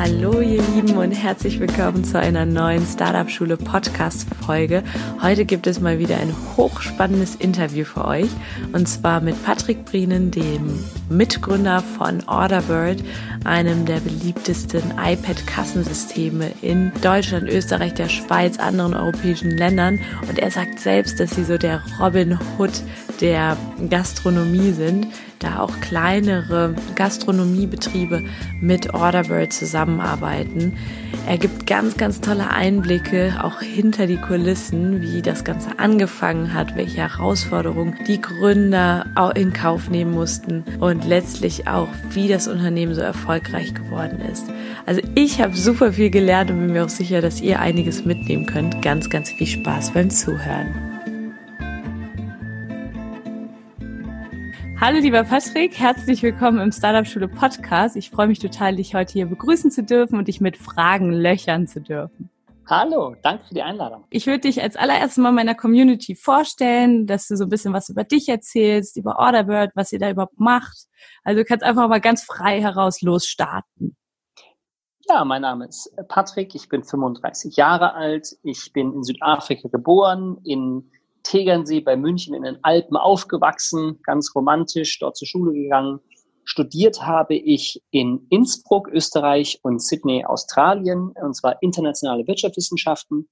Hallo ihr Lieben und herzlich willkommen zu einer neuen Startup Schule Podcast Folge. Heute gibt es mal wieder ein hochspannendes Interview für euch und zwar mit Patrick Brienen, dem Mitgründer von Orderbird, einem der beliebtesten iPad Kassensysteme in Deutschland, Österreich, der Schweiz, anderen europäischen Ländern und er sagt selbst, dass sie so der Robin Hood der Gastronomie sind da auch kleinere Gastronomiebetriebe mit Orderbird zusammenarbeiten. Er gibt ganz, ganz tolle Einblicke auch hinter die Kulissen, wie das Ganze angefangen hat, welche Herausforderungen die Gründer in Kauf nehmen mussten und letztlich auch, wie das Unternehmen so erfolgreich geworden ist. Also ich habe super viel gelernt und bin mir auch sicher, dass ihr einiges mitnehmen könnt. Ganz, ganz viel Spaß beim Zuhören. Hallo lieber Patrick, herzlich willkommen im Startup Schule Podcast. Ich freue mich total, dich heute hier begrüßen zu dürfen und dich mit Fragen löchern zu dürfen. Hallo, danke für die Einladung. Ich würde dich als allererstes mal meiner Community vorstellen, dass du so ein bisschen was über dich erzählst, über Orderbird, was ihr da überhaupt macht. Also du kannst einfach mal ganz frei heraus losstarten. Ja, mein Name ist Patrick, ich bin 35 Jahre alt, ich bin in Südafrika geboren, in Tegernsee bei München in den Alpen aufgewachsen, ganz romantisch, dort zur Schule gegangen. Studiert habe ich in Innsbruck, Österreich und Sydney, Australien, und zwar internationale Wirtschaftswissenschaften.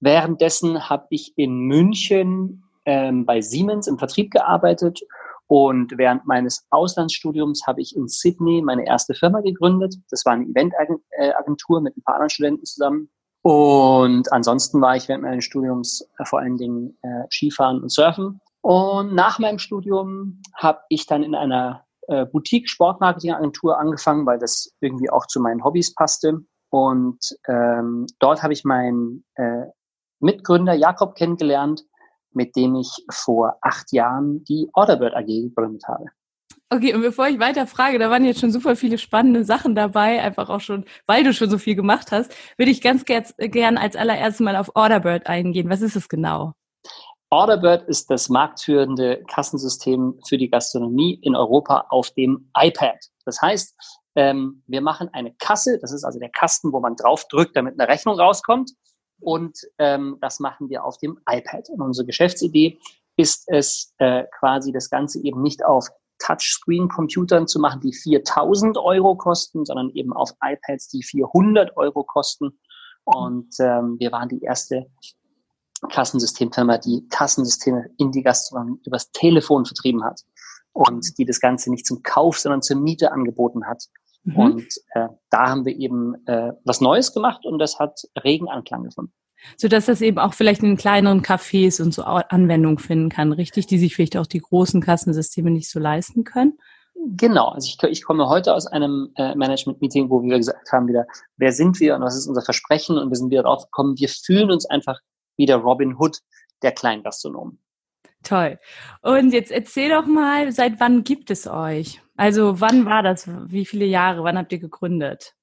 Währenddessen habe ich in München ähm, bei Siemens im Vertrieb gearbeitet und während meines Auslandsstudiums habe ich in Sydney meine erste Firma gegründet. Das war eine Eventagentur mit ein paar anderen Studenten zusammen. Und ansonsten war ich während meines Studiums äh, vor allen Dingen äh, Skifahren und Surfen. Und nach meinem Studium habe ich dann in einer äh, Boutique-Sportmarketing-Agentur angefangen, weil das irgendwie auch zu meinen Hobbys passte. Und ähm, dort habe ich meinen äh, Mitgründer Jakob kennengelernt, mit dem ich vor acht Jahren die Orderbird AG gegründet habe. Okay, und bevor ich weiter frage, da waren jetzt schon super viele spannende Sachen dabei, einfach auch schon, weil du schon so viel gemacht hast, würde ich ganz gern als allererstes mal auf Orderbird eingehen. Was ist es genau? Orderbird ist das marktführende Kassensystem für die Gastronomie in Europa auf dem iPad. Das heißt, ähm, wir machen eine Kasse, das ist also der Kasten, wo man drauf drückt, damit eine Rechnung rauskommt. Und ähm, das machen wir auf dem iPad. Und unsere Geschäftsidee ist es, äh, quasi das Ganze eben nicht auf Touchscreen-Computern zu machen, die 4000 Euro kosten, sondern eben auf iPads, die 400 Euro kosten. Und ähm, wir waren die erste Kassensystemfirma, die Kassensysteme in die Gastronomie übers Telefon vertrieben hat und die das Ganze nicht zum Kauf, sondern zur Miete angeboten hat. Mhm. Und äh, da haben wir eben äh, was Neues gemacht und das hat regen Anklang gefunden so dass das eben auch vielleicht in kleineren Cafés und so Anwendung finden kann, richtig, die sich vielleicht auch die großen Kassensysteme nicht so leisten können? Genau, also ich, ich komme heute aus einem äh, Management-Meeting, wo wir gesagt haben wieder, wer sind wir und was ist unser Versprechen und wir sind wieder drauf gekommen, wir fühlen uns einfach wie der Robin Hood der Kleingastronomen. Toll. Und jetzt erzähl doch mal, seit wann gibt es euch? Also wann war das? Wie viele Jahre? Wann habt ihr gegründet?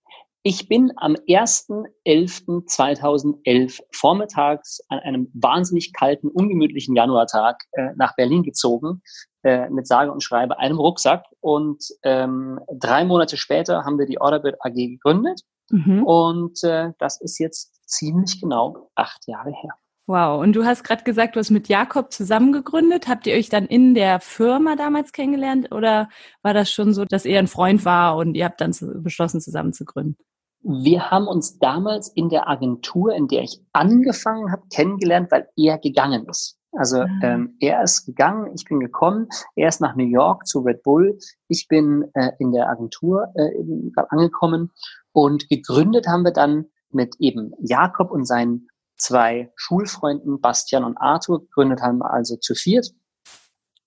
Ich bin am 1.11.2011 vormittags an einem wahnsinnig kalten, ungemütlichen Januartag äh, nach Berlin gezogen, äh, mit sage und schreibe einem Rucksack. Und ähm, drei Monate später haben wir die Orderbird AG gegründet. Mhm. Und äh, das ist jetzt ziemlich genau acht Jahre her. Wow, und du hast gerade gesagt, du hast mit Jakob zusammen gegründet. Habt ihr euch dann in der Firma damals kennengelernt oder war das schon so, dass er ein Freund war und ihr habt dann beschlossen, zusammen zu gründen? Wir haben uns damals in der Agentur, in der ich angefangen habe, kennengelernt, weil er gegangen ist. Also mhm. ähm, er ist gegangen, ich bin gekommen, er ist nach New York zu Red Bull, ich bin äh, in der Agentur äh, angekommen und gegründet haben wir dann mit eben Jakob und seinen zwei Schulfreunden Bastian und Arthur gegründet haben, also zu viert.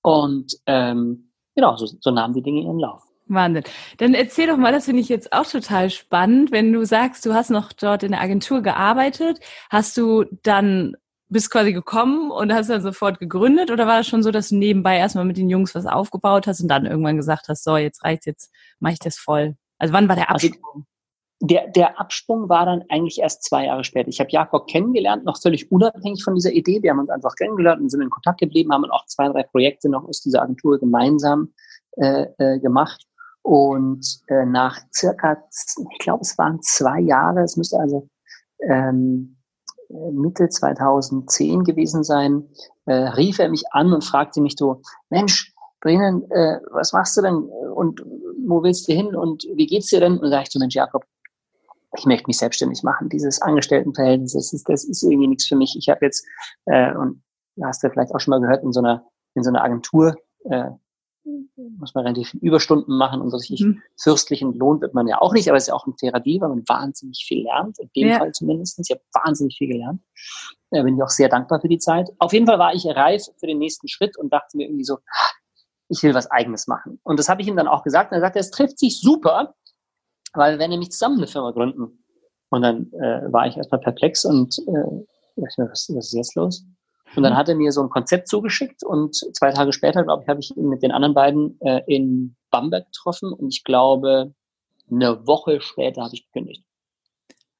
Und ähm, genau, so, so nahmen die Dinge ihren Lauf. Wahnsinn. Dann erzähl doch mal, das finde ich jetzt auch total spannend, wenn du sagst, du hast noch dort in der Agentur gearbeitet, hast du dann bist quasi gekommen und hast dann sofort gegründet oder war das schon so, dass du nebenbei erstmal mit den Jungs was aufgebaut hast und dann irgendwann gesagt hast, so, jetzt reicht's, jetzt mache ich das voll. Also wann war der also Absprung? Der, der Absprung war dann eigentlich erst zwei Jahre später. Ich habe Jakob kennengelernt, noch völlig unabhängig von dieser Idee. Wir haben uns einfach kennengelernt und sind in Kontakt geblieben, haben auch zwei, drei Projekte noch aus dieser Agentur gemeinsam äh, äh, gemacht. Und äh, nach circa, ich glaube, es waren zwei Jahre, es müsste also ähm, Mitte 2010 gewesen sein, äh, rief er mich an und fragte mich so, Mensch, Brennen, äh, was machst du denn und wo willst du hin und wie geht's dir denn? Und da sag ich so, Mensch, Jakob, ich möchte mich selbstständig machen. Dieses Angestelltenverhältnis, das ist, das ist irgendwie nichts für mich. Ich habe jetzt, äh, und hast du vielleicht auch schon mal gehört, in so einer, in so einer Agentur äh, muss man relativ viele Überstunden machen und solche mhm. fürstlichen Lohn wird man ja auch nicht, aber es ist ja auch ein fairer Deal, weil man wahnsinnig viel lernt, in dem ja. Fall zumindest. Ich habe wahnsinnig viel gelernt. Da bin ich auch sehr dankbar für die Zeit. Auf jeden Fall war ich reif für den nächsten Schritt und dachte mir irgendwie so, ich will was Eigenes machen. Und das habe ich ihm dann auch gesagt. Und er sagte, es trifft sich super, weil wir werden nämlich zusammen eine Firma gründen. Und dann äh, war ich erstmal perplex und äh, was, was ist jetzt los? Und dann mhm. hat er mir so ein Konzept zugeschickt und zwei Tage später, glaube ich, habe ich ihn mit den anderen beiden äh, in Bamberg getroffen und ich glaube, eine Woche später habe ich gekündigt.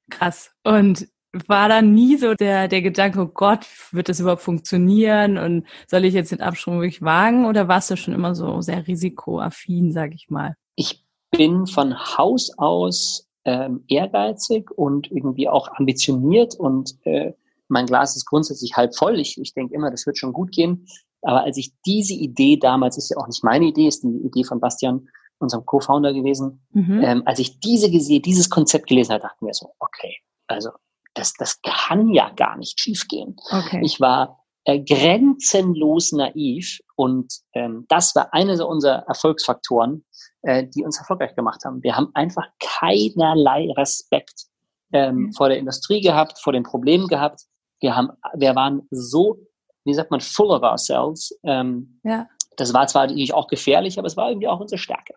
Krass. Und war da nie so der, der Gedanke, oh Gott, wird das überhaupt funktionieren und soll ich jetzt den Absprung wirklich wagen oder warst du schon immer so sehr risikoaffin, sage ich mal? Ich bin von Haus aus ähm, ehrgeizig und irgendwie auch ambitioniert und äh, mein Glas ist grundsätzlich halb voll. Ich, ich denke immer, das wird schon gut gehen. Aber als ich diese Idee damals, ist ja auch nicht meine Idee, ist die Idee von Bastian, unserem Co-Founder gewesen, mhm. ähm, als ich diese gesehen, dieses Konzept gelesen habe, dachten wir so, okay, also das, das kann ja gar nicht schiefgehen. Okay. Ich war äh, grenzenlos naiv und ähm, das war einer unserer Erfolgsfaktoren, äh, die uns erfolgreich gemacht haben. Wir haben einfach keinerlei Respekt ähm, mhm. vor der Industrie gehabt, vor den Problemen gehabt. Wir haben, wir waren so, wie sagt man, full of ourselves. Ähm, ja. Das war zwar natürlich auch gefährlich, aber es war irgendwie auch unsere Stärke.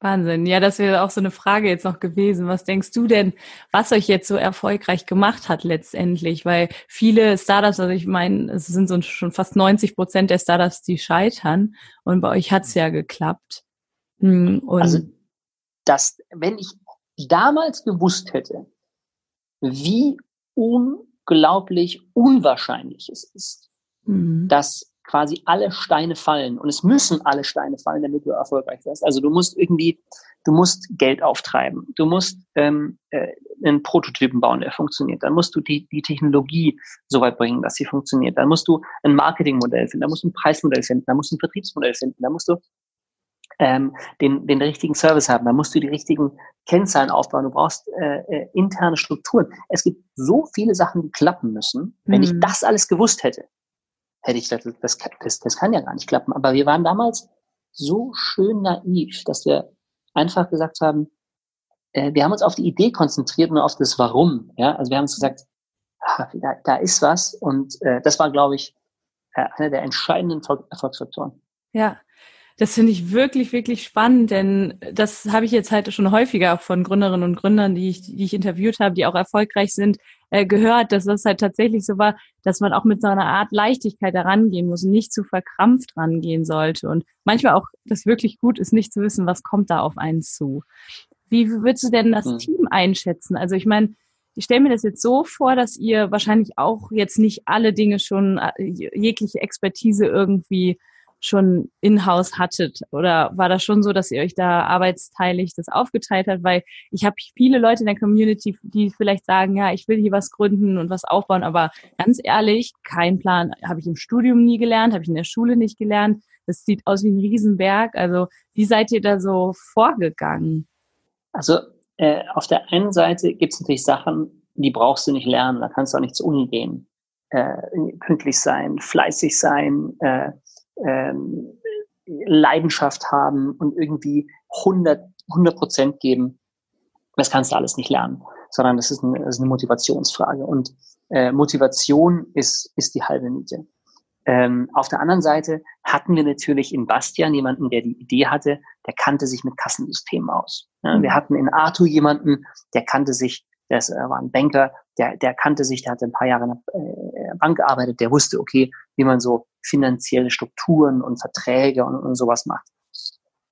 Wahnsinn. Ja, das wäre auch so eine Frage jetzt noch gewesen. Was denkst du denn, was euch jetzt so erfolgreich gemacht hat letztendlich? Weil viele Startups, also ich meine, es sind so schon fast 90 Prozent der Startups, die scheitern. Und bei euch hat's ja geklappt. Hm, und also, das, wenn ich damals gewusst hätte, wie unglaublich unwahrscheinlich es ist, mhm. dass quasi alle Steine fallen und es müssen alle Steine fallen, damit du erfolgreich wirst. Also du musst irgendwie, du musst Geld auftreiben, du musst ähm, äh, einen Prototypen bauen, der funktioniert. Dann musst du die, die Technologie so weit bringen, dass sie funktioniert. Dann musst du ein Marketingmodell finden, dann musst du ein Preismodell finden, dann musst du ein Vertriebsmodell finden, dann musst du ähm, den, den richtigen Service haben. Da musst du die richtigen Kennzahlen aufbauen. Du brauchst äh, äh, interne Strukturen. Es gibt so viele Sachen, die klappen müssen. Wenn mhm. ich das alles gewusst hätte, hätte ich gesagt, das, das, das kann ja gar nicht klappen. Aber wir waren damals so schön naiv, dass wir einfach gesagt haben, äh, wir haben uns auf die Idee konzentriert und auf das Warum. Ja? Also wir haben uns gesagt, ah, da, da ist was. Und äh, das war, glaube ich, äh, einer der entscheidenden Erfolgsfaktoren. Ja, das finde ich wirklich, wirklich spannend, denn das habe ich jetzt halt schon häufiger von Gründerinnen und Gründern, die ich, die ich interviewt habe, die auch erfolgreich sind, äh, gehört, dass das halt tatsächlich so war, dass man auch mit so einer Art Leichtigkeit da rangehen muss und nicht zu verkrampft rangehen sollte. Und manchmal auch das wirklich gut ist, nicht zu wissen, was kommt da auf einen zu. Wie würdest du denn das mhm. Team einschätzen? Also ich meine, ich stelle mir das jetzt so vor, dass ihr wahrscheinlich auch jetzt nicht alle Dinge schon, äh, jegliche Expertise irgendwie schon in-house hattet? Oder war das schon so, dass ihr euch da arbeitsteilig das aufgeteilt habt? Weil ich habe viele Leute in der Community, die vielleicht sagen, ja, ich will hier was gründen und was aufbauen, aber ganz ehrlich, kein Plan. Habe ich im Studium nie gelernt, habe ich in der Schule nicht gelernt. Das sieht aus wie ein Riesenberg. Also wie seid ihr da so vorgegangen? Also äh, auf der einen Seite gibt es natürlich Sachen, die brauchst du nicht lernen. Da kannst du auch nicht zur Uni gehen. Äh, pünktlich sein, fleißig sein, äh, ähm, Leidenschaft haben und irgendwie 100 Prozent geben, das kannst du alles nicht lernen, sondern das ist eine, das ist eine Motivationsfrage. Und äh, Motivation ist, ist die halbe Miete. Ähm, auf der anderen Seite hatten wir natürlich in Bastian jemanden, der die Idee hatte, der kannte sich mit Kassensystemen aus. Ja, wir mhm. hatten in Arthur jemanden, der kannte sich, das äh, war ein Banker, der, der kannte sich, der hatte ein paar Jahre in der äh, Bank gearbeitet, der wusste, okay, wie man so finanzielle Strukturen und Verträge und, und sowas macht.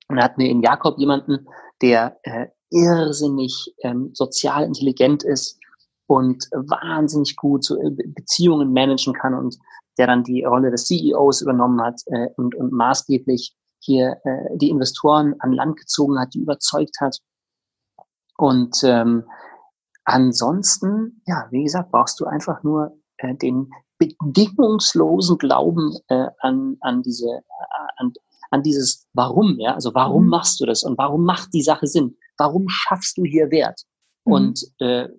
Und da hatten wir in Jakob jemanden, der äh, irrsinnig ähm, sozial intelligent ist und wahnsinnig gut so äh, Beziehungen managen kann und der dann die Rolle des CEOs übernommen hat äh, und, und maßgeblich hier äh, die Investoren an Land gezogen hat, die überzeugt hat. Und ähm, ansonsten, ja, wie gesagt, brauchst du einfach nur äh, den bedingungslosen Glauben äh, an, an diese, äh, an, an dieses Warum, ja, also warum mhm. machst du das und warum macht die Sache Sinn? Warum schaffst du hier Wert? Mhm. Und äh,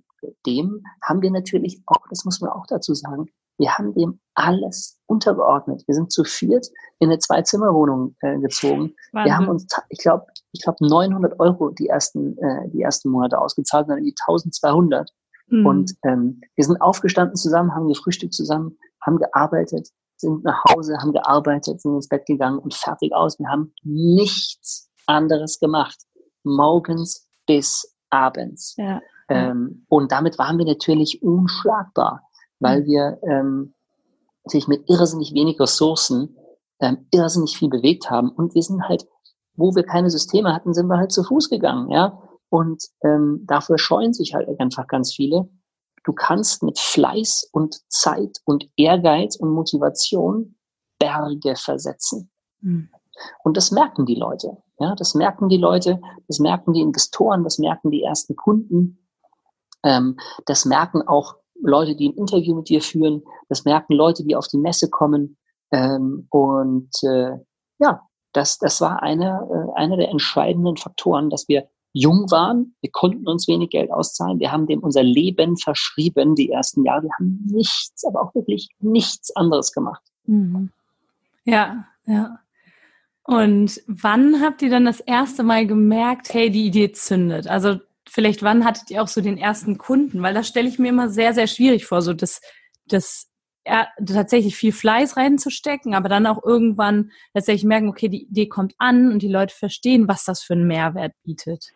dem haben wir natürlich auch, das muss man auch dazu sagen, wir haben dem alles untergeordnet. Wir sind zu viert in eine Zwei-Zimmer-Wohnung äh, gezogen. Wahnsinn. Wir haben uns, ich glaube, ich glaube 900 Euro die ersten, äh, die ersten Monate ausgezahlt, dann die 1200. Mhm. Und ähm, wir sind aufgestanden zusammen, haben gefrühstückt zusammen, haben gearbeitet, sind nach Hause, haben gearbeitet, sind ins Bett gegangen und fertig aus. Wir haben nichts anderes gemacht. Morgens bis abends. Ja. Ähm, und damit waren wir natürlich unschlagbar weil mhm. wir ähm, sich mit irrsinnig wenig Ressourcen ähm, irrsinnig viel bewegt haben. Und wir sind halt, wo wir keine Systeme hatten, sind wir halt zu Fuß gegangen, ja. Und ähm, dafür scheuen sich halt einfach ganz viele. Du kannst mit Fleiß und Zeit und Ehrgeiz und Motivation Berge versetzen. Mhm. Und das merken die Leute. Ja, das merken die Leute, das merken die Investoren, das merken die ersten Kunden. Ähm, das merken auch Leute, die ein Interview mit dir führen, das merken Leute, die auf die Messe kommen. Ähm, und äh, ja, das, das war einer äh, einer der entscheidenden Faktoren, dass wir jung waren, wir konnten uns wenig Geld auszahlen, wir haben dem unser Leben verschrieben die ersten Jahre, wir haben nichts, aber auch wirklich nichts anderes gemacht. Mhm. Ja, ja. Und wann habt ihr dann das erste Mal gemerkt, hey, die Idee zündet? Also vielleicht wann hattet ihr auch so den ersten Kunden? Weil das stelle ich mir immer sehr, sehr schwierig vor, so das, das ja, tatsächlich viel Fleiß reinzustecken, aber dann auch irgendwann tatsächlich merken, okay, die Idee kommt an und die Leute verstehen, was das für einen Mehrwert bietet.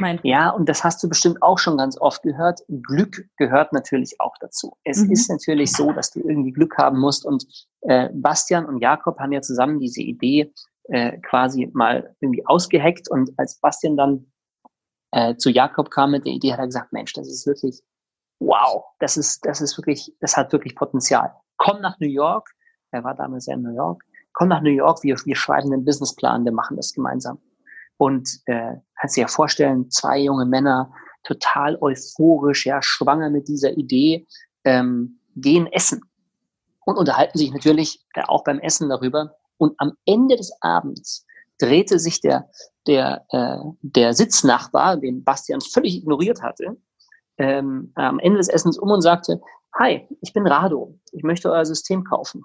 Mein ja, und das hast du bestimmt auch schon ganz oft gehört. Glück gehört natürlich auch dazu. Es mhm. ist natürlich so, dass du irgendwie Glück haben musst. Und äh, Bastian und Jakob haben ja zusammen diese Idee äh, quasi mal irgendwie ausgeheckt. Und als Bastian dann äh, zu Jakob kam mit der Idee, hat er gesagt, Mensch, das ist wirklich, wow, das ist, das ist wirklich, das hat wirklich Potenzial. Komm nach New York, er war damals ja in New York, komm nach New York, wir, wir schreiben einen Businessplan, wir machen das gemeinsam. Und äh, kannst dir ja vorstellen, zwei junge Männer, total euphorisch, ja, schwanger mit dieser Idee, ähm, gehen essen und unterhalten sich natürlich äh, auch beim Essen darüber. Und am Ende des Abends drehte sich der, der, äh, der Sitznachbar, den Bastian völlig ignoriert hatte, ähm, am Ende des Essens um und sagte, Hi, ich bin Rado, ich möchte euer System kaufen.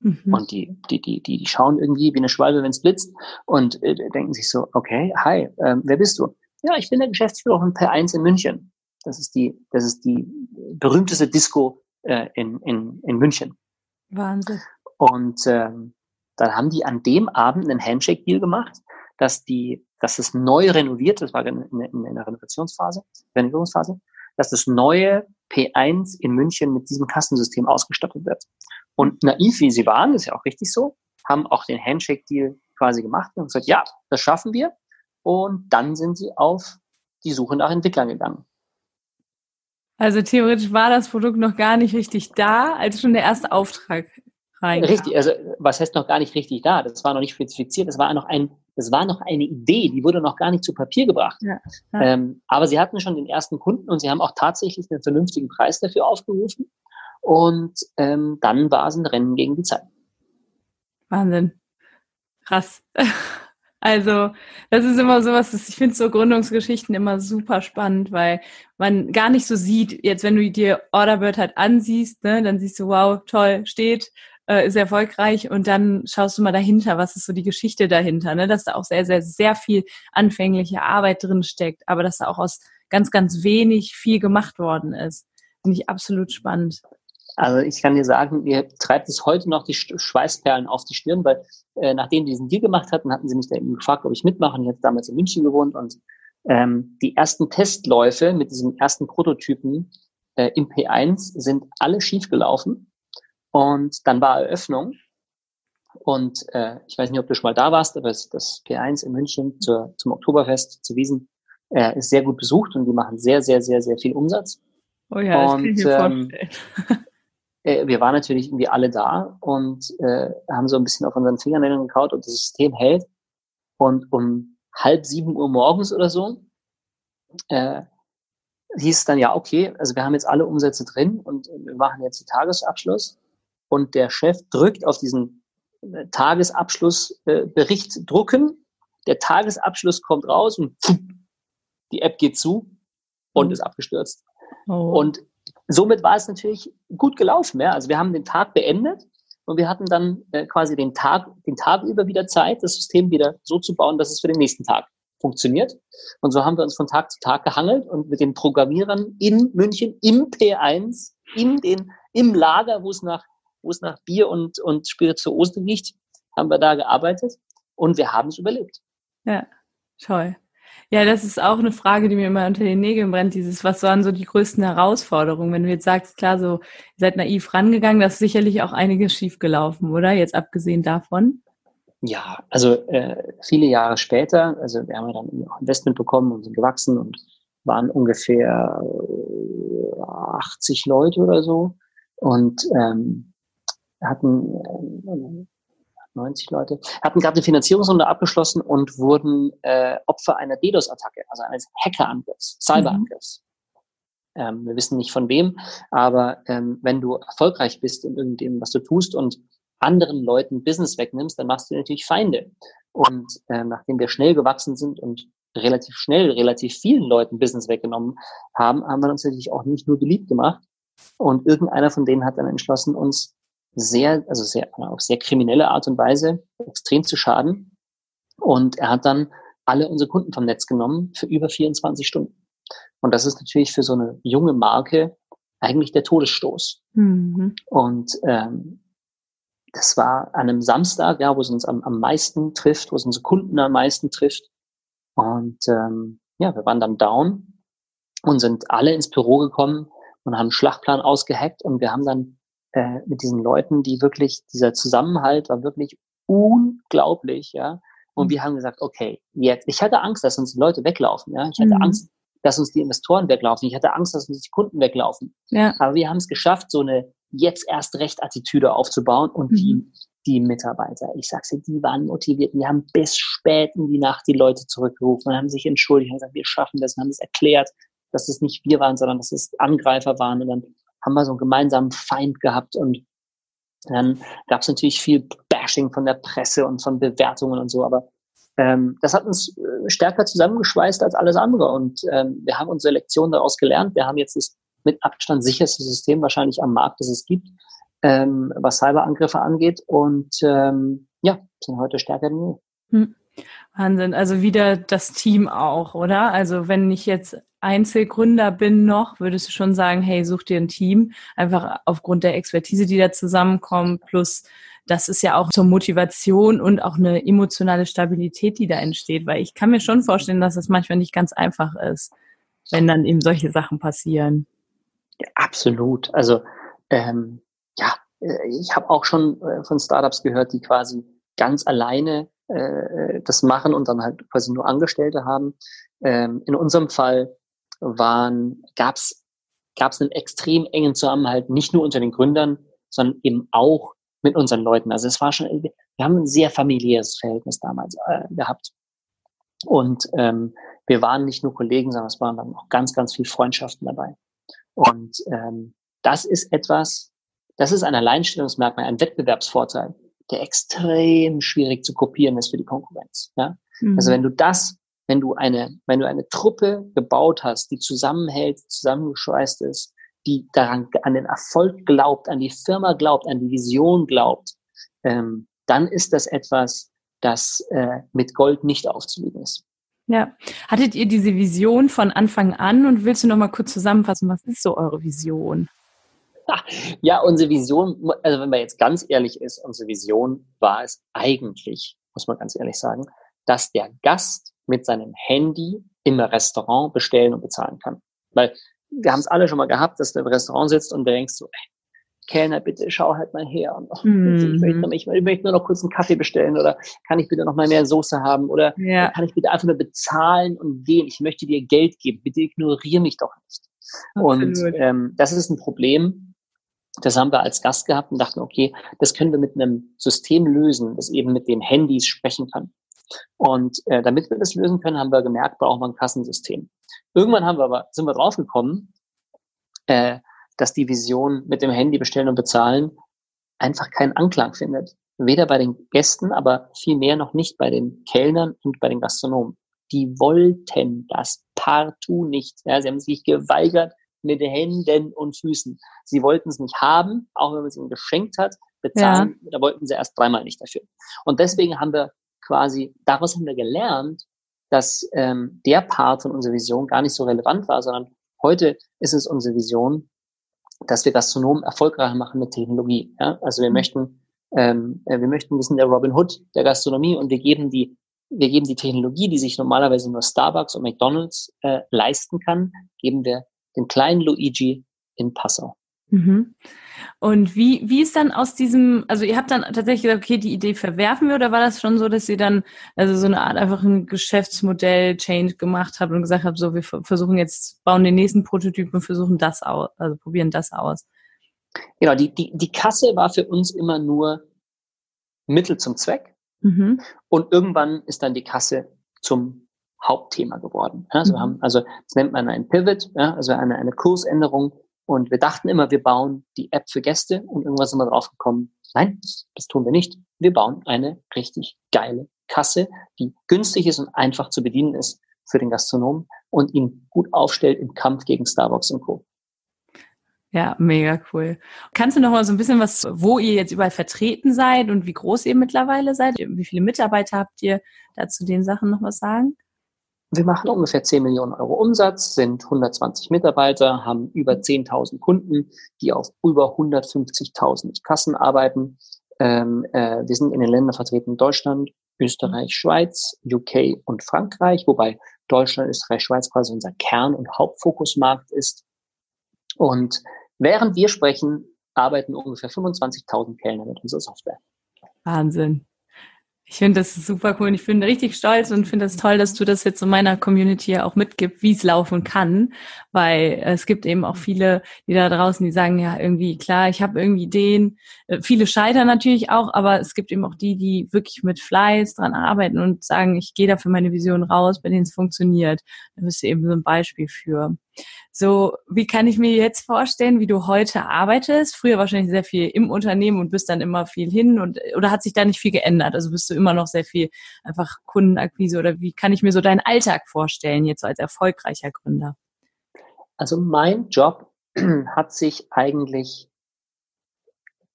Mhm. Und die, die, die, die, die schauen irgendwie wie eine Schwalbe, wenn es blitzt und äh, denken sich so, okay, hi, ähm, wer bist du? Ja, ich bin der Geschäftsführer von P1 in München. Das ist die, das ist die berühmteste Disco äh, in, in, in München. Wahnsinn. Und ähm, dann haben die an dem Abend einen Handshake-Deal gemacht, dass die, dass es neu renoviert, das war in, in, in der Renovationsphase, Renovierungsphase, dass das neue P1 in München mit diesem Kassensystem ausgestattet wird. Und naiv wie sie waren, ist ja auch richtig so, haben auch den Handshake-Deal quasi gemacht und gesagt, ja, das schaffen wir. Und dann sind sie auf die Suche nach Entwicklern gegangen. Also theoretisch war das Produkt noch gar nicht richtig da, als schon der erste Auftrag rein. Richtig, also was heißt noch gar nicht richtig da? Das war noch nicht spezifiziert, das war noch ein, das war noch eine Idee, die wurde noch gar nicht zu Papier gebracht. Ja, ja. Ähm, aber sie hatten schon den ersten Kunden und sie haben auch tatsächlich einen vernünftigen Preis dafür aufgerufen. Und ähm, dann war es ein Rennen gegen die Zeit. Wahnsinn. Krass. Also, das ist immer sowas, ich finde so Gründungsgeschichten immer super spannend, weil man gar nicht so sieht, jetzt wenn du dir Orderbird halt ansiehst, ne, dann siehst du, wow, toll, steht, äh, ist erfolgreich und dann schaust du mal dahinter, was ist so die Geschichte dahinter, ne? dass da auch sehr, sehr, sehr viel anfängliche Arbeit drin steckt, aber dass da auch aus ganz, ganz wenig viel gemacht worden ist. Finde ich absolut spannend. Also ich kann dir sagen, mir treibt es heute noch die Schweißperlen auf die Stirn, weil äh, nachdem die diesen Deal gemacht hatten, hatten sie mich dann gefragt, ob ich mitmache. Ich hatte damals in München gewohnt und ähm, die ersten Testläufe mit diesem ersten Prototypen äh, im P1 sind alle schief gelaufen. Und dann war Eröffnung. Und äh, ich weiß nicht, ob du schon mal da warst, aber das, das P1 in München zur, zum Oktoberfest zu Wiesen äh, ist sehr gut besucht und die machen sehr, sehr, sehr, sehr viel Umsatz. Oh ja, das und, kann ich mir ähm, vorstellen. äh, wir waren natürlich irgendwie alle da und äh, haben so ein bisschen auf unseren Fingernägeln gekaut und das System hält. Und um halb sieben Uhr morgens oder so äh, hieß es dann ja, okay, also wir haben jetzt alle Umsätze drin und wir machen jetzt den Tagesabschluss und der Chef drückt auf diesen äh, Tagesabschlussbericht äh, drucken. Der Tagesabschluss kommt raus und pfuh, die App geht zu und mhm. ist abgestürzt. Oh. Und somit war es natürlich gut gelaufen. Ja? Also wir haben den Tag beendet und wir hatten dann äh, quasi den Tag, den Tag über wieder Zeit, das System wieder so zu bauen, dass es für den nächsten Tag funktioniert. Und so haben wir uns von Tag zu Tag gehangelt und mit den Programmierern in München im P1, in den, im Lager, wo es nach, wo es nach Bier und, und Spirituosen riecht, haben wir da gearbeitet und wir haben es überlebt. Ja, toll. Ja, das ist auch eine Frage, die mir immer unter den Nägeln brennt. Dieses, was waren so die größten Herausforderungen? Wenn du jetzt sagst, klar, so, ihr seid naiv rangegangen, das ist sicherlich auch einiges schiefgelaufen, oder? Jetzt abgesehen davon. Ja, also äh, viele Jahre später, also wir haben ja dann auch Investment bekommen und sind gewachsen und waren ungefähr 80 Leute oder so und ähm, hatten äh, 90 Leute, hatten gerade eine Finanzierungsrunde abgeschlossen und wurden äh, Opfer einer DDoS-Attacke, also eines Hackerangriffs, Cyberangriffs. Mhm. Ähm, wir wissen nicht von wem, aber ähm, wenn du erfolgreich bist in irgendeinem, was du tust und anderen Leuten Business wegnimmst, dann machst du natürlich Feinde. Und äh, nachdem wir schnell gewachsen sind und relativ schnell relativ vielen Leuten Business weggenommen haben, haben wir uns natürlich auch nicht nur beliebt gemacht. Und irgendeiner von denen hat dann entschlossen, uns sehr, also sehr, auf sehr kriminelle Art und Weise extrem zu schaden. Und er hat dann alle unsere Kunden vom Netz genommen für über 24 Stunden. Und das ist natürlich für so eine junge Marke eigentlich der Todesstoß. Mhm. Und ähm, das war an einem Samstag, ja, wo es uns am, am meisten trifft, wo es unsere Kunden am meisten trifft. Und ähm, ja, wir waren dann down und sind alle ins Büro gekommen und haben einen Schlachtplan ausgehackt und wir haben dann äh, mit diesen Leuten, die wirklich, dieser Zusammenhalt war wirklich unglaublich, ja. Und mhm. wir haben gesagt, okay, jetzt, ich hatte Angst, dass uns die Leute weglaufen, ja. Ich hatte mhm. Angst, dass uns die Investoren weglaufen. Ich hatte Angst, dass uns die Kunden weglaufen. Ja. Aber wir haben es geschafft, so eine jetzt erst recht Attitüde aufzubauen und mhm. die, die Mitarbeiter, ich sag's dir, die waren motiviert. Die haben bis spät in die Nacht die Leute zurückgerufen und haben sich entschuldigt und gesagt, wir schaffen das und haben es erklärt, dass es nicht wir waren, sondern dass es Angreifer waren. Und dann haben wir so einen gemeinsamen Feind gehabt und dann gab es natürlich viel Bashing von der Presse und von Bewertungen und so, aber ähm, das hat uns äh, stärker zusammengeschweißt als alles andere und ähm, wir haben unsere Lektion daraus gelernt. Wir haben jetzt das mit Abstand sicherste System wahrscheinlich am Markt, das es gibt, ähm, was Cyberangriffe angeht und ähm, ja, sind heute stärker denn je. Hm. Wahnsinn, also wieder das Team auch, oder? Also wenn ich jetzt Einzelgründer bin noch, würdest du schon sagen, hey, such dir ein Team, einfach aufgrund der Expertise, die da zusammenkommt, plus das ist ja auch zur Motivation und auch eine emotionale Stabilität, die da entsteht, weil ich kann mir schon vorstellen, dass das manchmal nicht ganz einfach ist, wenn dann eben solche Sachen passieren. Ja, absolut. Also ähm, ja, äh, ich habe auch schon äh, von Startups gehört, die quasi ganz alleine äh, das machen und dann halt quasi nur Angestellte haben. Ähm, in unserem Fall waren, gab's gab's einen extrem engen Zusammenhalt, nicht nur unter den Gründern, sondern eben auch mit unseren Leuten. Also es war schon, wir haben ein sehr familiäres Verhältnis damals äh, gehabt. Und ähm, wir waren nicht nur Kollegen, sondern es waren dann auch ganz, ganz viel Freundschaften dabei. Und ähm, das ist etwas, das ist ein Alleinstellungsmerkmal, ein Wettbewerbsvorteil, der extrem schwierig zu kopieren ist für die Konkurrenz. Ja? Mhm. Also wenn du das wenn du eine, wenn du eine Truppe gebaut hast, die zusammenhält, zusammengeschweißt ist, die daran, an den Erfolg glaubt, an die Firma glaubt, an die Vision glaubt, ähm, dann ist das etwas, das äh, mit Gold nicht aufzuwiegen ist. Ja. Hattet ihr diese Vision von Anfang an und willst du noch mal kurz zusammenfassen, was ist so eure Vision? ja, unsere Vision, also wenn man jetzt ganz ehrlich ist, unsere Vision war es eigentlich, muss man ganz ehrlich sagen, dass der Gast mit seinem Handy im Restaurant bestellen und bezahlen kann. Weil wir haben es alle schon mal gehabt, dass du im Restaurant sitzt und denkst so, ey, Kellner, bitte schau halt mal her. Und, oh, mm. ich, möchte, ich, ich, möchte nur noch kurz einen Kaffee bestellen oder kann ich bitte noch mal mehr Soße haben oder ja. kann ich bitte einfach nur bezahlen und gehen. Ich möchte dir Geld geben. Bitte ignoriere mich doch nicht. Absolut. Und ähm, das ist ein Problem. Das haben wir als Gast gehabt und dachten, okay, das können wir mit einem System lösen, das eben mit den Handys sprechen kann. Und äh, damit wir das lösen können, haben wir gemerkt, brauchen wir ein Kassensystem. Irgendwann haben wir aber, sind wir draufgekommen, äh, dass die Vision mit dem Handy bestellen und bezahlen einfach keinen Anklang findet. Weder bei den Gästen, aber vielmehr noch nicht bei den Kellnern und bei den Gastronomen. Die wollten das partout nicht. Ja, sie haben sich geweigert mit Händen und Füßen. Sie wollten es nicht haben, auch wenn man es ihnen geschenkt hat. Bezahlen, ja. da wollten sie erst dreimal nicht dafür. Und deswegen haben wir quasi, daraus haben wir gelernt, dass ähm, der Part von unserer Vision gar nicht so relevant war, sondern heute ist es unsere Vision, dass wir Gastronomen erfolgreicher machen mit Technologie. Ja? Also wir mhm. möchten, ähm, äh, wir möchten, wir sind der Robin Hood der Gastronomie und wir geben die, wir geben die Technologie, die sich normalerweise nur Starbucks und McDonald's äh, leisten kann, geben wir den kleinen Luigi in Passau. Mhm. Und wie, wie ist dann aus diesem, also ihr habt dann tatsächlich gesagt, okay, die Idee verwerfen wir oder war das schon so, dass ihr dann also so eine Art einfach ein Geschäftsmodell-Change gemacht habt und gesagt habt, so wir versuchen jetzt, bauen den nächsten Prototyp und versuchen das aus, also probieren das aus? Genau, die, die, die Kasse war für uns immer nur Mittel zum Zweck mhm. und irgendwann ist dann die Kasse zum Hauptthema geworden. Also, mhm. haben, also das nennt man ein Pivot, ja, also eine, eine Kursänderung und wir dachten immer, wir bauen die App für Gäste und irgendwann sind wir drauf gekommen, nein, das, das tun wir nicht. Wir bauen eine richtig geile Kasse, die günstig ist und einfach zu bedienen ist für den Gastronomen und ihn gut aufstellt im Kampf gegen Starbucks und Co. Ja, mega cool. Kannst du noch mal so ein bisschen was, wo ihr jetzt überall vertreten seid und wie groß ihr mittlerweile seid? Wie viele Mitarbeiter habt ihr dazu den Sachen noch was sagen? Wir machen ungefähr 10 Millionen Euro Umsatz, sind 120 Mitarbeiter, haben über 10.000 Kunden, die auf über 150.000 Kassen arbeiten. Ähm, äh, wir sind in den Ländern vertreten Deutschland, Österreich, Schweiz, UK und Frankreich, wobei Deutschland, Österreich, Schweiz quasi unser Kern- und Hauptfokusmarkt ist. Und während wir sprechen, arbeiten ungefähr 25.000 Kellner mit unserer Software. Wahnsinn. Ich finde das super cool und ich bin richtig stolz und finde es das toll, dass du das jetzt in meiner Community auch mitgibst, wie es laufen kann, weil es gibt eben auch viele, die da draußen, die sagen, ja, irgendwie, klar, ich habe irgendwie Ideen. Äh, viele scheitern natürlich auch, aber es gibt eben auch die, die wirklich mit Fleiß dran arbeiten und sagen, ich gehe da für meine Vision raus, bei denen es funktioniert. Da bist du eben so ein Beispiel für. So, wie kann ich mir jetzt vorstellen, wie du heute arbeitest? Früher wahrscheinlich sehr viel im Unternehmen und bist dann immer viel hin und oder hat sich da nicht viel geändert? Also bist du immer noch sehr viel einfach Kundenakquise oder wie kann ich mir so deinen Alltag vorstellen jetzt als erfolgreicher Gründer? Also mein Job hat sich eigentlich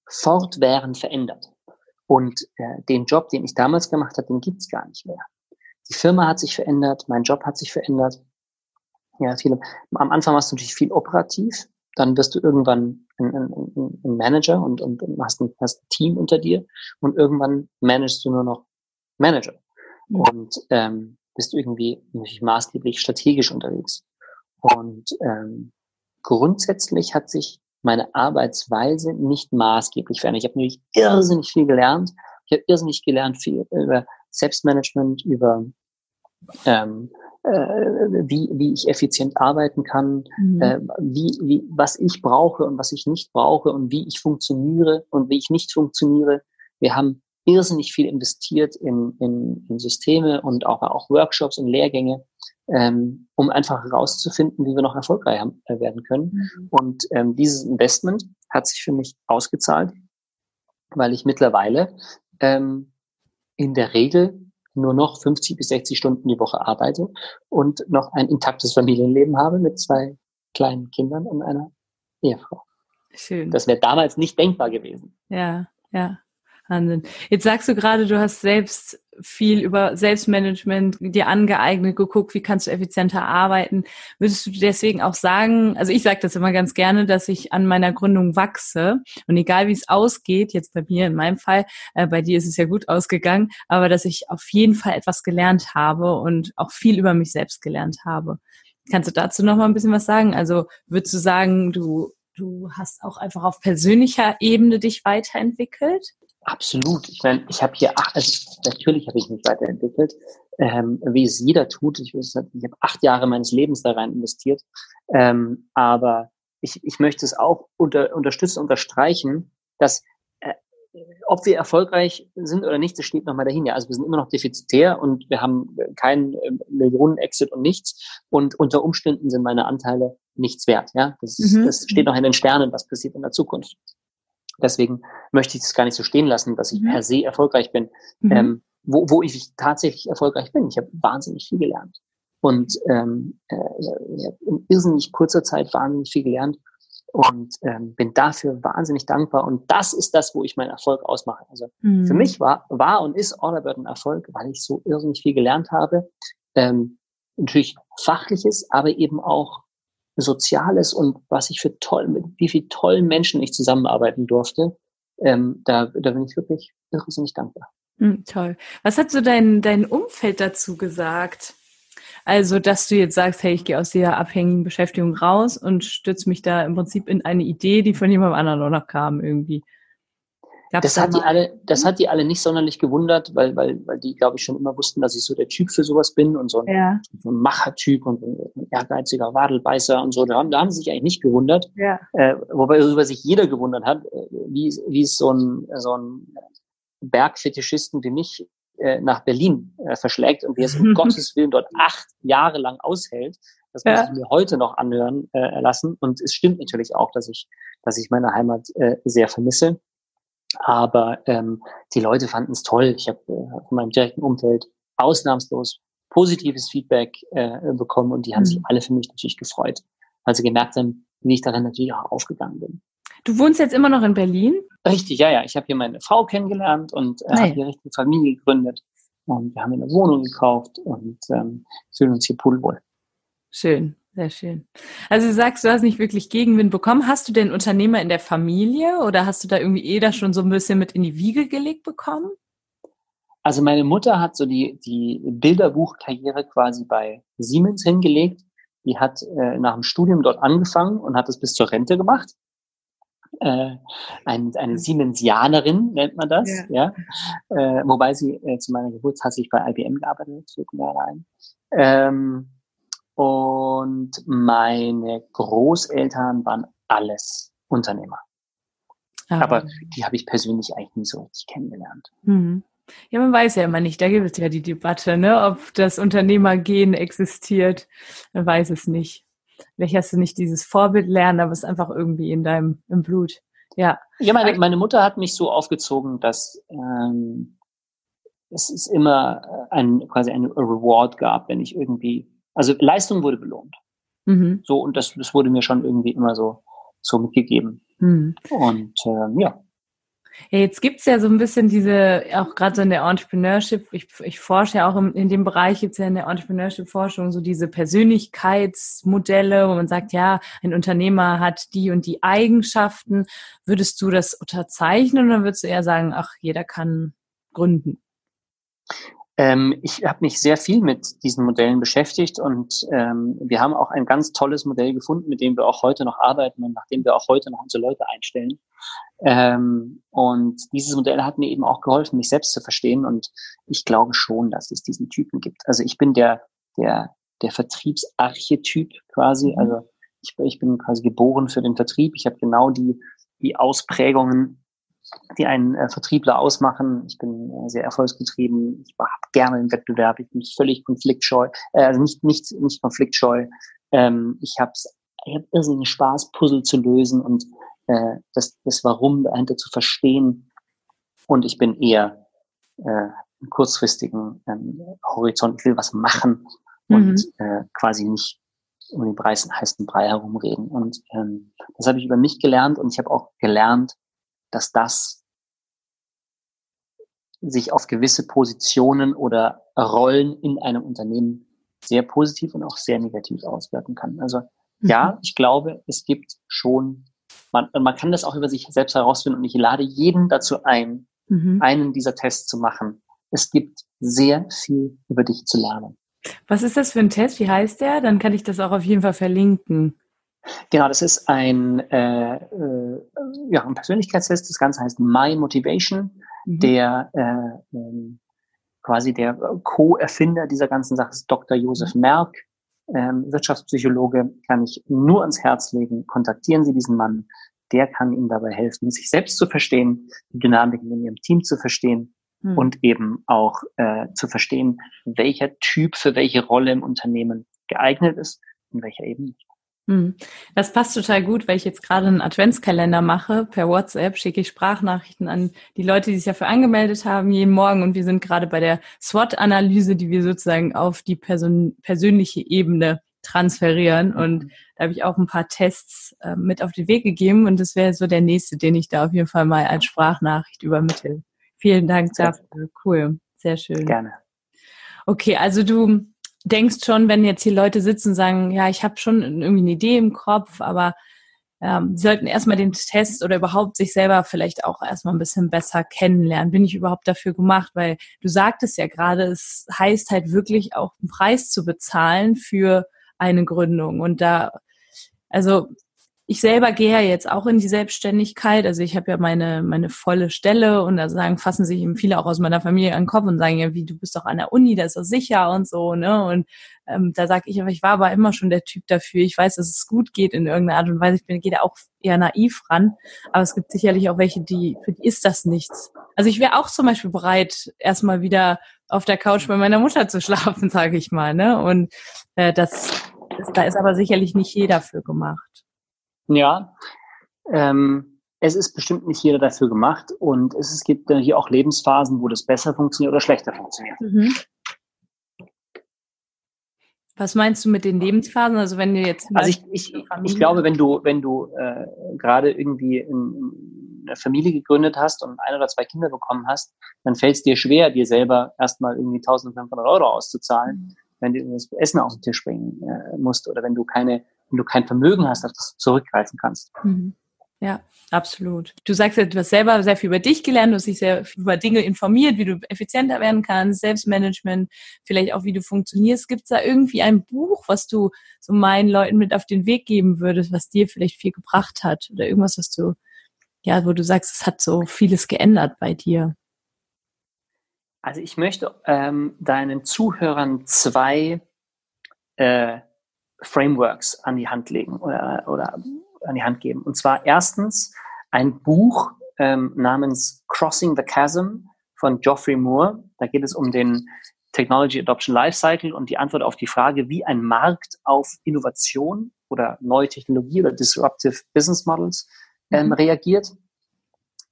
fortwährend verändert. Und äh, den Job, den ich damals gemacht habe, den gibt's gar nicht mehr. Die Firma hat sich verändert, mein Job hat sich verändert ja, viele. Am Anfang machst du natürlich viel operativ, dann wirst du irgendwann ein, ein, ein Manager und, und, und hast, ein, hast ein Team unter dir und irgendwann managst du nur noch Manager mhm. und ähm, bist irgendwie natürlich maßgeblich strategisch unterwegs. Und ähm, grundsätzlich hat sich meine Arbeitsweise nicht maßgeblich verändert. Ich habe nämlich irrsinnig viel gelernt. Ich habe irrsinnig gelernt viel über Selbstmanagement, über ähm, äh, wie, wie ich effizient arbeiten kann, mhm. äh, wie, wie, was ich brauche und was ich nicht brauche und wie ich funktioniere und wie ich nicht funktioniere. Wir haben irrsinnig viel investiert in, in, in Systeme und auch, auch Workshops und Lehrgänge, ähm, um einfach herauszufinden, wie wir noch erfolgreicher äh, werden können. Mhm. Und ähm, dieses Investment hat sich für mich ausgezahlt, weil ich mittlerweile ähm, in der Regel nur noch 50 bis 60 Stunden die Woche arbeite und noch ein intaktes Familienleben habe mit zwei kleinen Kindern und einer Ehefrau. Schön. Das wäre damals nicht denkbar gewesen. Ja, ja. Wahnsinn. Jetzt sagst du gerade, du hast selbst viel über Selbstmanagement dir angeeignet, geguckt, wie kannst du effizienter arbeiten. Würdest du deswegen auch sagen, also ich sage das immer ganz gerne, dass ich an meiner Gründung wachse und egal wie es ausgeht, jetzt bei mir in meinem Fall, äh, bei dir ist es ja gut ausgegangen, aber dass ich auf jeden Fall etwas gelernt habe und auch viel über mich selbst gelernt habe. Kannst du dazu noch mal ein bisschen was sagen? Also würdest du sagen, du du hast auch einfach auf persönlicher Ebene dich weiterentwickelt? Absolut. Ich meine, ich habe hier, acht, also natürlich habe ich mich weiterentwickelt, ähm, wie es jeder tut. Ich, ich habe acht Jahre meines Lebens da rein investiert. Ähm, aber ich, ich möchte es auch unter, unterstützen, unterstreichen, dass äh, ob wir erfolgreich sind oder nicht, das steht nochmal dahin. Ja, also wir sind immer noch defizitär und wir haben keinen äh, Millionen-Exit und nichts. Und unter Umständen sind meine Anteile nichts wert. Ja, das, mhm. das steht noch in den Sternen, was passiert in der Zukunft. Deswegen möchte ich es gar nicht so stehen lassen, dass ich mhm. per se erfolgreich bin. Mhm. Ähm, wo, wo ich tatsächlich erfolgreich bin. Ich habe wahnsinnig viel gelernt. Und ähm, äh, ich habe in irrsinnig kurzer Zeit wahnsinnig viel gelernt und ähm, bin dafür wahnsinnig dankbar. Und das ist das, wo ich meinen Erfolg ausmache. Also mhm. für mich war, war und ist Orderbird ein Erfolg, weil ich so irrsinnig viel gelernt habe. Ähm, natürlich fachliches, aber eben auch Soziales und was ich für toll, mit wie viel tollen Menschen ich zusammenarbeiten durfte, ähm, da, da bin ich wirklich irrsinnig dankbar. Mm, toll. Was hat so dein, dein Umfeld dazu gesagt? Also, dass du jetzt sagst, hey, ich gehe aus dieser abhängigen Beschäftigung raus und stütze mich da im Prinzip in eine Idee, die von jemandem anderen auch noch kam irgendwie. Gab's das hat die alle, das hat die alle nicht sonderlich gewundert, weil, weil, weil die, glaube ich, schon immer wussten, dass ich so der Typ für sowas bin und so ein, ja. so ein Machertyp und ein ehrgeiziger Wadelbeißer und so. Da haben, da haben sie sich eigentlich nicht gewundert. Ja. Äh, wobei über sich jeder gewundert hat, äh, wie, wie es so ein, so ein Bergfetischisten wie mich äh, nach Berlin äh, verschlägt und wie es um Gottes Willen dort acht Jahre lang aushält. Das muss ja. ich mir heute noch anhören äh, lassen. Und es stimmt natürlich auch, dass ich, dass ich meine Heimat äh, sehr vermisse. Aber ähm, die Leute fanden es toll. Ich habe äh, von meinem direkten Umfeld ausnahmslos positives Feedback äh, bekommen und die haben mhm. sich alle für mich natürlich gefreut, weil sie gemerkt haben, wie ich darin natürlich auch aufgegangen bin. Du wohnst jetzt immer noch in Berlin? Richtig, ja, ja. Ich habe hier meine Frau kennengelernt und äh, habe hier richtig Familie gegründet. Und wir haben eine Wohnung gekauft und ähm, fühlen uns hier pudelwohl. Schön. Sehr schön. Also du sagst, du hast nicht wirklich Gegenwind bekommen. Hast du denn Unternehmer in der Familie oder hast du da irgendwie eh da schon so ein bisschen mit in die Wiege gelegt bekommen? Also meine Mutter hat so die, die Bilderbuchkarriere quasi bei Siemens hingelegt. Die hat äh, nach dem Studium dort angefangen und hat es bis zur Rente gemacht. Äh, ein, eine Siemensianerin nennt man das, ja. ja? Äh, wobei sie äh, zu meiner Geburt hat sich bei IBM gearbeitet, fällt mir ein. Ähm, und meine Großeltern waren alles Unternehmer. Ah. Aber die habe ich persönlich eigentlich nie so richtig kennengelernt. Mhm. Ja, man weiß ja immer nicht. Da gibt es ja die Debatte, ne, ob das Unternehmergehen existiert. Man weiß es nicht. Vielleicht hast du nicht dieses Vorbild lernen, aber es ist einfach irgendwie in deinem im Blut. Ja. Ja, meine, meine Mutter hat mich so aufgezogen, dass ähm, es ist immer ein quasi ein Reward gab, wenn ich irgendwie also Leistung wurde belohnt. Mhm. So, und das, das wurde mir schon irgendwie immer so, so mitgegeben. Mhm. Und ähm, ja. Ja, jetzt gibt's ja so ein bisschen diese, auch gerade so in der Entrepreneurship, ich, ich forsche ja auch im, in dem Bereich, gibt's ja in der Entrepreneurship-Forschung so diese Persönlichkeitsmodelle, wo man sagt, ja, ein Unternehmer hat die und die Eigenschaften. Würdest du das unterzeichnen oder würdest du eher sagen, ach, jeder kann gründen? Ähm, ich habe mich sehr viel mit diesen Modellen beschäftigt und ähm, wir haben auch ein ganz tolles Modell gefunden, mit dem wir auch heute noch arbeiten und nach dem wir auch heute noch unsere Leute einstellen. Ähm, und dieses Modell hat mir eben auch geholfen, mich selbst zu verstehen und ich glaube schon, dass es diesen Typen gibt. Also ich bin der, der, der Vertriebsarchetyp quasi. Mhm. Also ich, ich bin quasi geboren für den Vertrieb. Ich habe genau die, die Ausprägungen die einen äh, Vertriebler ausmachen. Ich bin äh, sehr erfolgsgetrieben. Ich habe gerne den Wettbewerb. Ich bin völlig konfliktscheu, äh, also nicht nicht nicht konfliktscheu. Ähm, ich habe ich hab irrsinnig Spaß, Puzzle zu lösen und äh, das das Warum dahinter zu verstehen. Und ich bin eher äh, einen kurzfristigen ähm, Horizont. Ich will was machen mhm. und äh, quasi nicht um den Preis heißen Brei herumreden. Und ähm, das habe ich über mich gelernt und ich habe auch gelernt, dass das sich auf gewisse Positionen oder Rollen in einem Unternehmen sehr positiv und auch sehr negativ auswirken kann. Also mhm. ja, ich glaube, es gibt schon, man, man kann das auch über sich selbst herausfinden und ich lade jeden dazu ein, mhm. einen dieser Tests zu machen. Es gibt sehr viel über dich zu lernen. Was ist das für ein Test? Wie heißt der? Dann kann ich das auch auf jeden Fall verlinken. Genau, das ist ein, äh, äh, ja, ein Persönlichkeitstest. Das Ganze heißt My Motivation. Mhm. Der äh, ähm, quasi der Co-Erfinder dieser ganzen Sache ist Dr. Josef Merck, ähm, Wirtschaftspsychologe, kann ich nur ans Herz legen. Kontaktieren Sie diesen Mann. Der kann Ihnen dabei helfen, sich selbst zu verstehen, die Dynamiken in Ihrem Team zu verstehen mhm. und eben auch äh, zu verstehen, welcher Typ für welche Rolle im Unternehmen geeignet ist und welcher eben nicht. Hm. Das passt total gut, weil ich jetzt gerade einen Adventskalender mache. Per WhatsApp schicke ich Sprachnachrichten an die Leute, die sich dafür angemeldet haben, jeden Morgen. Und wir sind gerade bei der SWOT-Analyse, die wir sozusagen auf die Person persönliche Ebene transferieren. Und mhm. da habe ich auch ein paar Tests äh, mit auf den Weg gegeben. Und das wäre so der nächste, den ich da auf jeden Fall mal als Sprachnachricht übermittle. Vielen Dank dafür. Cool. Sehr schön. Gerne. Okay, also du denkst schon, wenn jetzt hier Leute sitzen und sagen, ja, ich habe schon irgendwie eine Idee im Kopf, aber ähm, sie sollten erstmal den Test oder überhaupt sich selber vielleicht auch erstmal ein bisschen besser kennenlernen. Bin ich überhaupt dafür gemacht? Weil du sagtest ja gerade, es heißt halt wirklich auch einen Preis zu bezahlen für eine Gründung. Und da, also ich selber gehe ja jetzt auch in die Selbstständigkeit. Also ich habe ja meine, meine volle Stelle und da sagen, fassen sich eben viele auch aus meiner Familie an den Kopf und sagen ja, wie, du bist doch an der Uni, das ist doch sicher und so, ne? Und ähm, da sage ich aber, ich war aber immer schon der Typ dafür. Ich weiß, dass es gut geht in irgendeiner Art und Weise. Ich bin, gehe da auch eher naiv ran. Aber es gibt sicherlich auch welche, die, für die ist das nichts. Also ich wäre auch zum Beispiel bereit, erstmal wieder auf der Couch bei meiner Mutter zu schlafen, sage ich mal, ne? Und äh, das, das, da ist aber sicherlich nicht jeder für gemacht. Ja, ähm, es ist bestimmt nicht jeder dafür gemacht und es, es gibt hier auch Lebensphasen, wo das besser funktioniert oder schlechter funktioniert. Mhm. Was meinst du mit den Lebensphasen? Also wenn du jetzt also ich, ich, ich glaube, wenn du wenn du äh, gerade irgendwie in, in eine Familie gegründet hast und ein oder zwei Kinder bekommen hast, dann fällt es dir schwer, dir selber erstmal irgendwie 1500 Euro auszuzahlen, mhm. wenn du das Essen auf den Tisch bringen äh, musst oder wenn du keine wenn du kein Vermögen hast, auf das du zurückgreifen kannst. Mhm. Ja, absolut. Du sagst ja, du hast selber sehr viel über dich gelernt, du hast dich sehr viel über Dinge informiert, wie du effizienter werden kannst, Selbstmanagement, vielleicht auch wie du funktionierst. Gibt es da irgendwie ein Buch, was du so meinen Leuten mit auf den Weg geben würdest, was dir vielleicht viel gebracht hat? Oder irgendwas, was du, ja, wo du sagst, es hat so vieles geändert bei dir? Also ich möchte ähm, deinen Zuhörern zwei äh, Frameworks an die Hand legen oder, oder an die Hand geben. Und zwar erstens ein Buch ähm, namens Crossing the Chasm von Geoffrey Moore. Da geht es um den Technology Adoption Lifecycle und die Antwort auf die Frage, wie ein Markt auf Innovation oder neue Technologie oder Disruptive Business Models ähm, mhm. reagiert.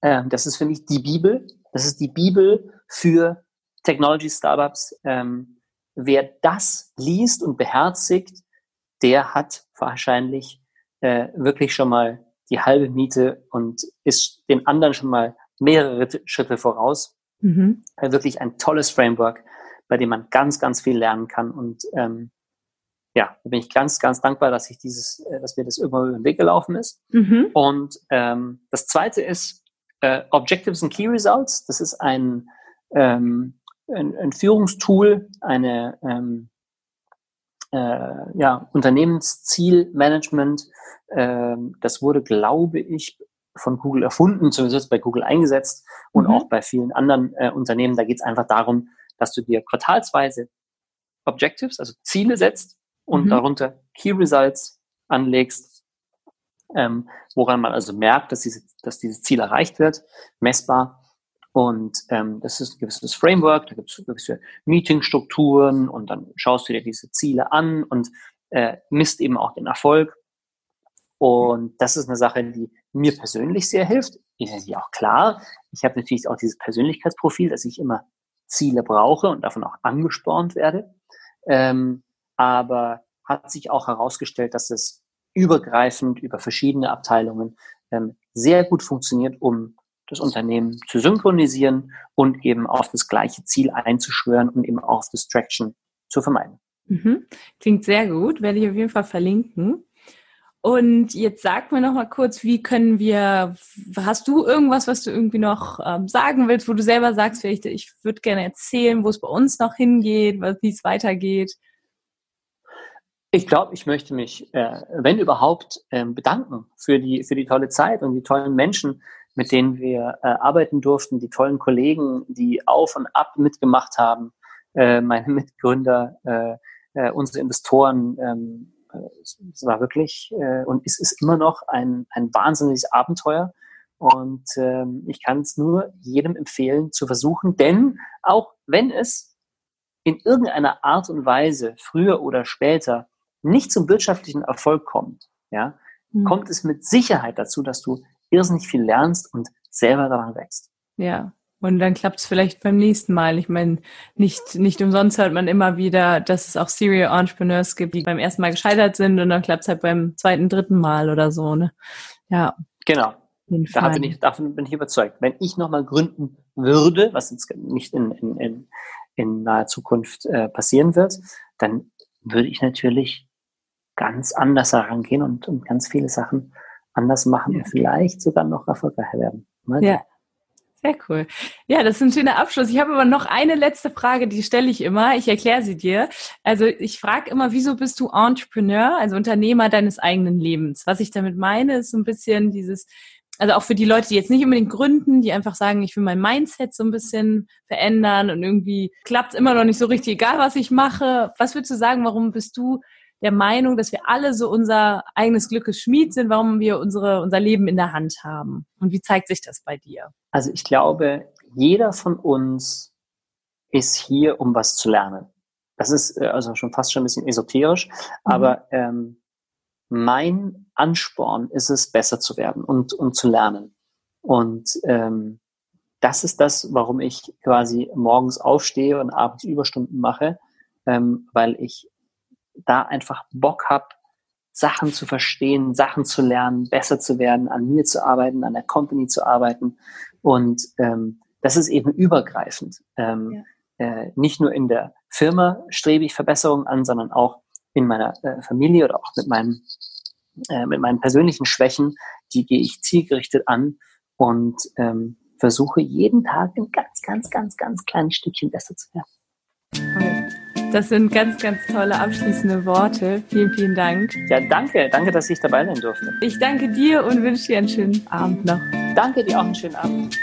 Ähm, das ist für mich die Bibel. Das ist die Bibel für Technology Startups. Ähm, wer das liest und beherzigt, der hat wahrscheinlich äh, wirklich schon mal die halbe Miete und ist den anderen schon mal mehrere Schritte voraus. Mhm. Äh, wirklich ein tolles Framework, bei dem man ganz, ganz viel lernen kann. Und ähm, ja, da bin ich ganz, ganz dankbar, dass ich dieses, äh, dass mir das irgendwann über den Weg gelaufen ist. Mhm. Und ähm, das zweite ist äh, Objectives and Key Results. Das ist ein, ähm, ein, ein Führungstool, eine ähm, äh, ja, Unternehmenszielmanagement. Äh, das wurde, glaube ich, von Google erfunden, zumindest bei Google eingesetzt und mhm. auch bei vielen anderen äh, Unternehmen. Da geht es einfach darum, dass du dir quartalsweise Objectives, also Ziele setzt und mhm. darunter Key Results anlegst, ähm, woran man also merkt, dass, diese, dass dieses Ziel erreicht wird, messbar und ähm, das ist ein gewisses Framework, da gibt es gewisse Meetingstrukturen und dann schaust du dir diese Ziele an und äh, misst eben auch den Erfolg. Und das ist eine Sache, die mir persönlich sehr hilft. Ist ja auch klar. Ich habe natürlich auch dieses Persönlichkeitsprofil, dass ich immer Ziele brauche und davon auch angespornt werde. Ähm, aber hat sich auch herausgestellt, dass es übergreifend über verschiedene Abteilungen ähm, sehr gut funktioniert, um das Unternehmen zu synchronisieren und eben auf das gleiche Ziel einzuschwören und eben auch Distraction zu vermeiden. Mhm. Klingt sehr gut, werde ich auf jeden Fall verlinken. Und jetzt sag mir noch mal kurz, wie können wir, hast du irgendwas, was du irgendwie noch ähm, sagen willst, wo du selber sagst, vielleicht, ich würde gerne erzählen, wo es bei uns noch hingeht, wie es weitergeht? Ich glaube, ich möchte mich, äh, wenn überhaupt, äh, bedanken für die, für die tolle Zeit und die tollen Menschen, mit denen wir äh, arbeiten durften, die tollen Kollegen, die auf und ab mitgemacht haben, äh, meine Mitgründer, äh, äh, unsere Investoren. Ähm, es war wirklich äh, und es ist immer noch ein, ein wahnsinniges Abenteuer. Und ähm, ich kann es nur jedem empfehlen zu versuchen, denn auch wenn es in irgendeiner Art und Weise früher oder später nicht zum wirtschaftlichen Erfolg kommt, ja, mhm. kommt es mit Sicherheit dazu, dass du irrsinnig viel lernst und selber daran wächst. Ja. Und dann klappt es vielleicht beim nächsten Mal. Ich meine, nicht, nicht umsonst hört man immer wieder, dass es auch Serial Entrepreneurs gibt, die beim ersten Mal gescheitert sind und dann klappt es halt beim zweiten, dritten Mal oder so, ne? Ja. Genau. Da bin ich, davon bin ich überzeugt. Wenn ich nochmal gründen würde, was jetzt nicht in, in, in, in naher Zukunft äh, passieren wird, dann würde ich natürlich ganz anders herangehen und, und ganz viele Sachen anders machen ja. und vielleicht sogar noch erfolgreicher werden. Mal ja. Sehr cool. Ja, das ist ein schöner Abschluss. Ich habe aber noch eine letzte Frage, die stelle ich immer. Ich erkläre sie dir. Also ich frage immer, wieso bist du Entrepreneur, also Unternehmer deines eigenen Lebens? Was ich damit meine, ist so ein bisschen dieses, also auch für die Leute, die jetzt nicht unbedingt gründen, die einfach sagen, ich will mein Mindset so ein bisschen verändern und irgendwie klappt es immer noch nicht so richtig, egal was ich mache. Was würdest du sagen, warum bist du der Meinung, dass wir alle so unser eigenes Glückes Schmied sind, warum wir unsere, unser Leben in der Hand haben. Und wie zeigt sich das bei dir? Also ich glaube, jeder von uns ist hier, um was zu lernen. Das ist äh, also schon fast schon ein bisschen esoterisch, mhm. aber ähm, mein Ansporn ist es, besser zu werden und, und zu lernen. Und ähm, das ist das, warum ich quasi morgens aufstehe und abends Überstunden mache, ähm, weil ich da einfach Bock habe, Sachen zu verstehen, Sachen zu lernen, besser zu werden, an mir zu arbeiten, an der Company zu arbeiten. Und ähm, das ist eben übergreifend. Ähm, ja. äh, nicht nur in der Firma strebe ich Verbesserungen an, sondern auch in meiner äh, Familie oder auch mit meinem äh, mit meinen persönlichen Schwächen, die gehe ich zielgerichtet an und ähm, versuche jeden Tag ein ganz, ganz, ganz, ganz kleines Stückchen besser zu werden. Das sind ganz, ganz tolle abschließende Worte. Vielen, vielen Dank. Ja, danke. Danke, dass ich dabei sein durfte. Ich danke dir und wünsche dir einen schönen Abend noch. Danke dir auch einen schönen Abend.